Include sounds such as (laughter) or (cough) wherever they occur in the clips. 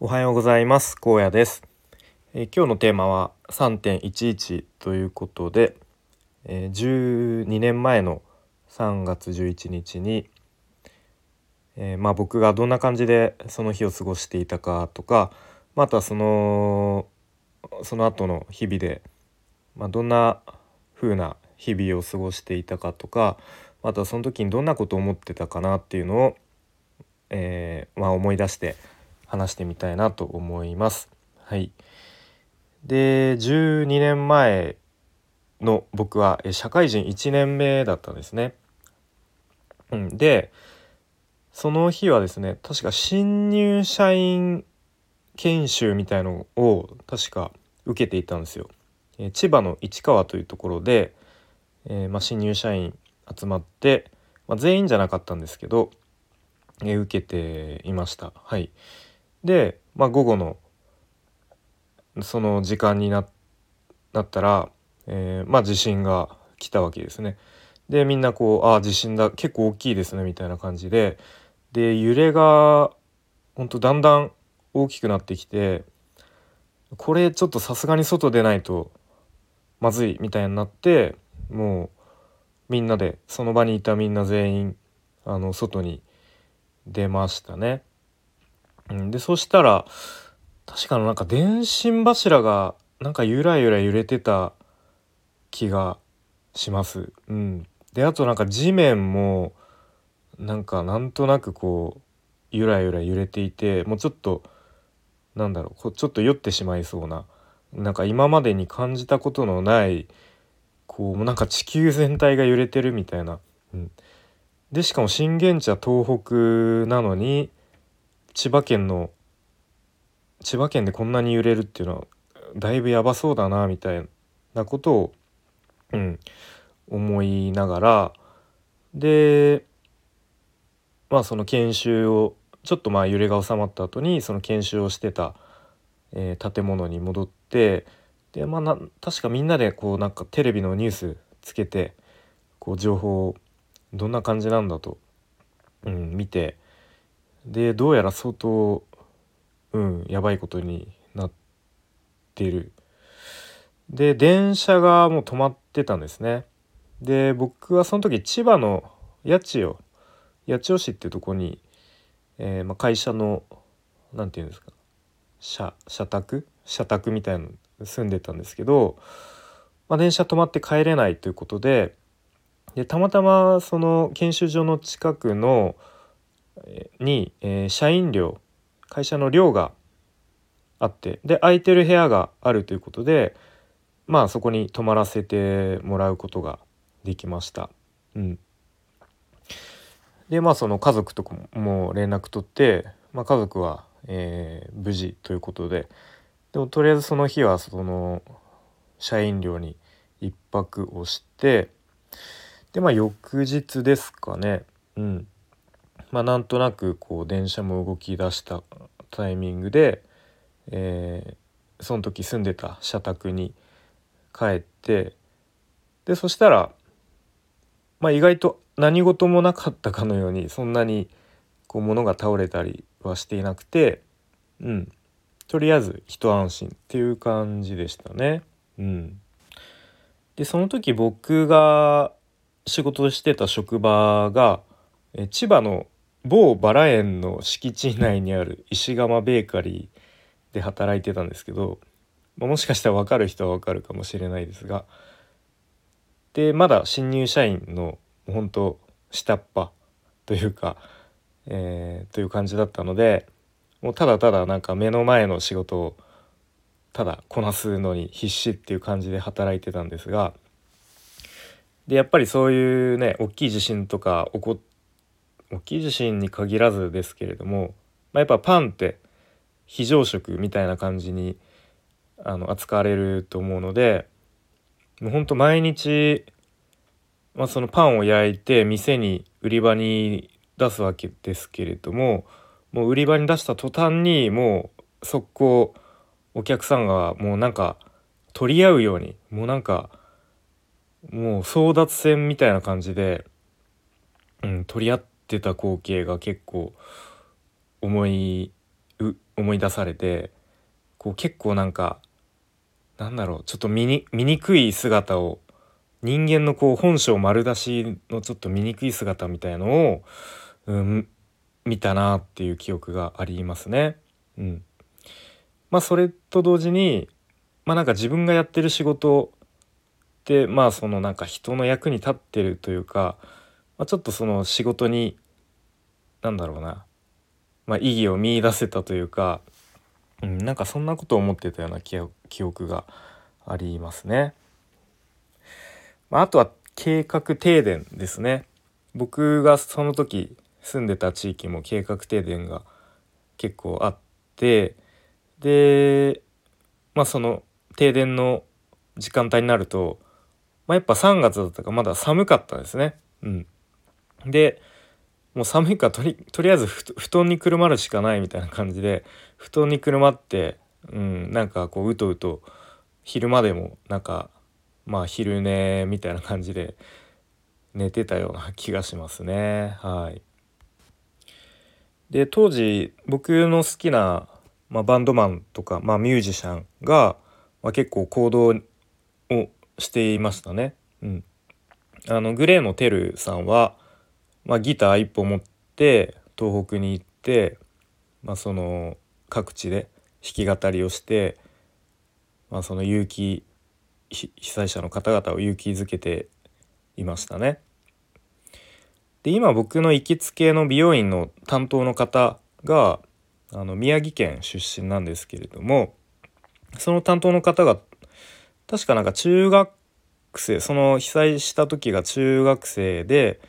おはようございます。高野です、えー、今日のテーマは3.11ということで、えー、12年前の3月11日に、えー、まあ、僕がどんな感じでその日を過ごしていたかとかまたそのその後の日々で、まあ、どんな風な日々を過ごしていたかとかまたその時にどんなことを思ってたかなっていうのを、えまあ、思い出して話してみたいなと思います。はい、で12年前の僕は社会人1年目だったんですね。うん、でその日はですね確か新入社員研修みたいのを確か受けていたんですよ。え千葉の市川というところで、えー、まあ、新入社員集まって、まあ、全員じゃなかったんですけど、えー、受けていました。はい、で、まあ、午後のその時間になったら、えー、まあ地震が来たわけですね。でみんなこう「ああ地震だ結構大きいですね」みたいな感じでで揺れが本当だんだん大きくなってきてこれちょっとさすがに外出ないとまずいみたいになってもうみんなでその場にいたみんな全員あの外に出ましたね。うん、でそしたら確かのなんか電信柱がなんかゆらゆら揺れてた気がします。うん、であとなんか地面もなんかなんとなくこうゆらゆら揺れていてもうちょっとなんだろうちょっと酔ってしまいそうななんか今までに感じたことのないこうなんか地球全体が揺れてるみたいな。うん、でしかも震源地は東北なのに千葉県の千葉県でこんなに揺れるっていうのはだいぶやばそうだなみたいなことを、うん、思いながらでまあその研修をちょっとまあ揺れが収まった後にその研修をしてた、えー、建物に戻ってでまあな確かみんなでこうなんかテレビのニュースつけてこう情報をどんな感じなんだと、うん、見てでどうやら相当うんやばいことになってる。で電車がもう止まってたんですね。で僕はその時千葉の八千代八千代市っていうとこに、えー、まあ、会社の何て言うんですか社社宅？社宅みたいなの住んでたんですけど、まあ、電車止まって帰れないということででたまたまその研修所の近くのに、えー、社員寮会社の寮があってで空いてる部屋があるということでまあそこに泊まらせてもらうことができました。うん、でまあその家族とかも連絡取って、まあ、家族は、えー、無事ということででもとりあえずその日はその社員寮に1泊をしてでまあ翌日ですかね。うん。まあ、なんとなくこう電車も動き出したタイミングで、えー、その時住んでた社宅に帰ってでそしたら、まあ、意外と何事もなかったかのようにそんなにこう物が倒れたりはしていなくて、うん、とりあえず一安心っていう感じでしたね。うん、でその時僕が仕事してた職場が千葉の某バラ園の敷地内にある石窯ベーカリーで働いてたんですけど、まあ、もしかしたら分かる人は分かるかもしれないですがでまだ新入社員の本当下っ端というか、えー、という感じだったのでもうただただなんか目の前の仕事をただこなすのに必死っていう感じで働いてたんですがでやっぱりそういうね大きい地震とか起こって大きい地震に限らずですけれども、まあ、やっぱパンって非常食みたいな感じにあの扱われると思うのでもうほんと毎日、まあ、そのパンを焼いて店に売り場に出すわけですけれどももう売り場に出した途端にもう速攻お客さんがもうなんか取り合うようにもうなんかもう争奪戦みたいな感じで、うん、取り合ってってた光景が結構思い思い出されてこう結構なんかなんだろうちょっと見に醜い姿を人間のこう本性丸出しのちょっと醜い姿みたいのを、うん、見たなっていう記憶がありますね。うん、まあそれと同時にまあなんか自分がやってる仕事ってまあそのなんか人の役に立ってるというか、まあ、ちょっとその仕事になんだろうな、まあ、意義を見いだせたというか、うん、なんかそんなことを思ってたような記憶がありますね。まあ、あとは計画停電ですね。僕がその時住んでた地域も計画停電が結構あってでまあその停電の時間帯になると、まあ、やっぱ3月だったかまだ寒かったですね。うん、でもう寒いからとりとりあえず布団にくるまるしかないみたいな感じで布団にくるまって、うん、なんかこううとうと昼間でもなんかまあ昼寝みたいな感じで寝てたような気がしますねはい。で当時僕の好きな、まあ、バンドマンとか、まあ、ミュージシャンが、まあ、結構行動をしていましたね。うん、あのグレーのテルさんは、まあ、ギター一本持って東北に行って、まあ、その各地で弾き語りをして、まあ、その勇気被災者の方々を勇気づけていましたね。で今僕の行きつけの美容院の担当の方があの宮城県出身なんですけれどもその担当の方が確かなんか中学生その被災した時が中学生で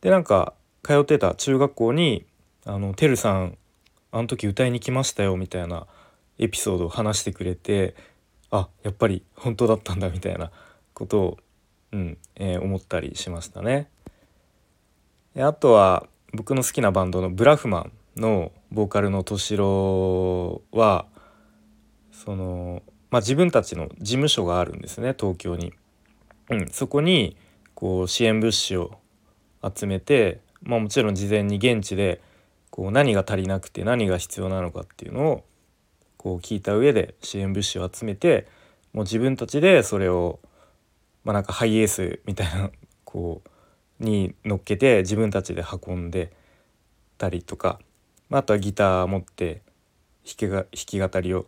でなんか通ってた中学校に「あのてるさんあの時歌いに来ましたよ」みたいなエピソードを話してくれてあやっぱり本当だったんだみたいなことを、うんえー、思ったりしましたね。あとは僕の好きなバンドのブラフマンのボーカルの敏郎はその、まあ、自分たちの事務所があるんですね東京に。うん、そこにこう支援物資を集めて、まあ、もちろん事前に現地でこう何が足りなくて何が必要なのかっていうのをこう聞いた上で支援物資を集めてもう自分たちでそれをまあなんかハイエースみたいなこうに乗っけて自分たちで運んでたりとか、まあ、あとはギター持って弾きが弾き語りを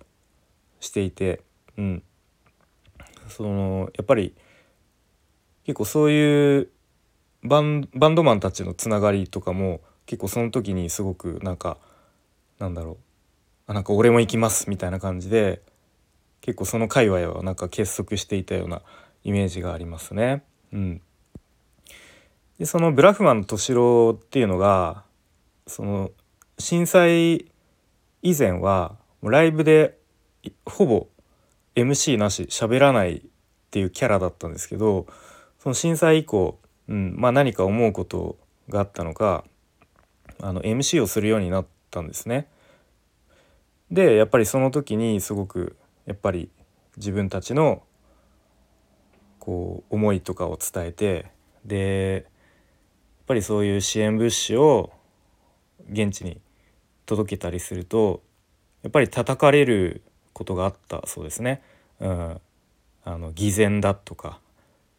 していて、うん、そのやっぱり結構そういうバンバンドマンたちのつながりとかも結構その時にすごくなんかなんだろうあなんか俺も行きますみたいな感じで結構その界隈はなんか結束していたようなイメージがありますね。うんでそのブラフマン敏郎っていうのがその震災以前はライブでほぼ MC なし喋らないっていうキャラだったんですけどその震災以降、うんまあ、何か思うことがあったのかあの MC をするようになったんですね。でやっぱりその時にすごくやっぱり自分たちのこう思いとかを伝えてでやっぱりそういう支援物資を現地に届けたりするとやっぱり叩かれることがあったそうですね。うん、あの偽善だとか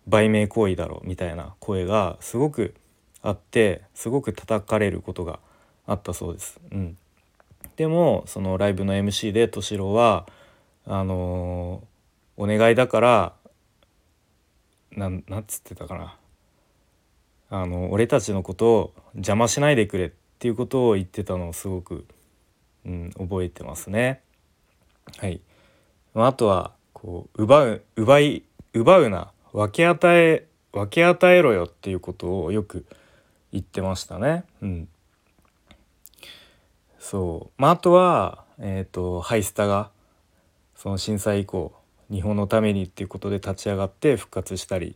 売名行為だろうみたいな声がすごくあってすごく叩かれることがあったそうです。うん、でもそのライブの MC で敏郎はあのー、お願いだからなんなんつってたかなあの俺たちのことを邪魔しないでくれっていうことを言ってたのをすごく、うん、覚えてますね。はい、あとはこう奪う奪い奪うな分け与え分け与えろよっていうことをよく言ってましたね。うん、そう。まあ、あとは、えーと、ハイスタがその震災以降日本のためにっていうことで立ち上がって復活したりっ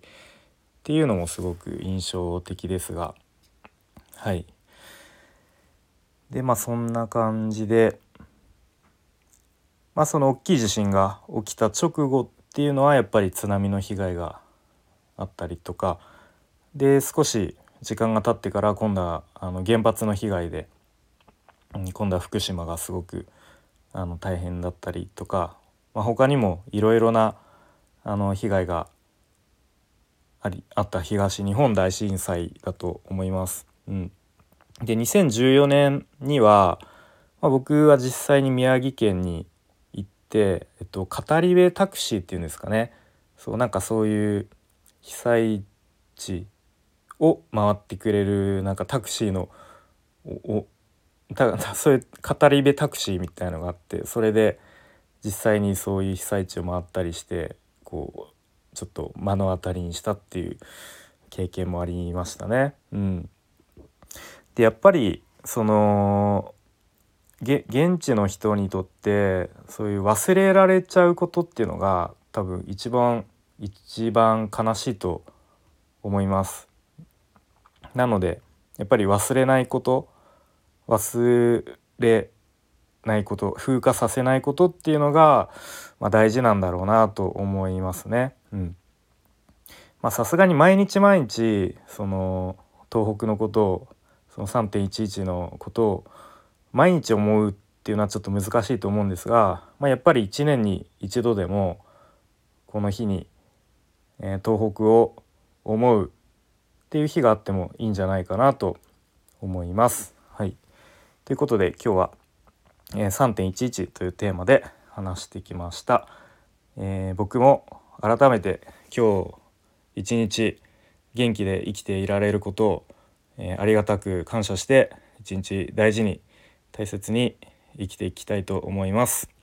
ていうのもすごく印象的ですが。はい。でまあそんな感じでまあその大きい地震が起きた直後っていうのはやっぱり津波の被害があったりとか。で少し時間が経ってから今度はあの原発の被害で今度は福島がすごくあの大変だったりとか、まあ、他にもいろいろなあの被害がありあった。東日本大震災だと思います。うん、で2014年には、まあ、僕は実際に宮城県に行って、えっと、語り部タクシーっていうんですかね。そうなんかそういう被災地を回ってくれるなんかタクシーのおた (laughs) そういう語り部タクシーみたいのがあってそれで実際にそういう被災地を回ったりしてこうちょっと目の当たりにしたっていう経験もありましたね。うん、でやっぱりその現地の人にとってそういう忘れられちゃうことっていうのが多分一番一番悲しいと思います。なのでやっぱり忘れないこと忘れないこと風化させないことっていうのが、まあ、大事なんだろうなと思いますね。うんまあ、さすがに毎日毎日その東北のことをその3.11のことを毎日思うっていうのはちょっと難しいと思うんですが、まあ、やっぱり1年に一度でもこの日に、え、東北を思うっていう日があってもいいんじゃないかなと思います。はい、ということで今日は、えー、3.11というテーマで話してきました。えー、僕も改めて今日一日元気で生きていられることを、えー、ありがたく感謝して一日大事に大切に生きていきたいと思います。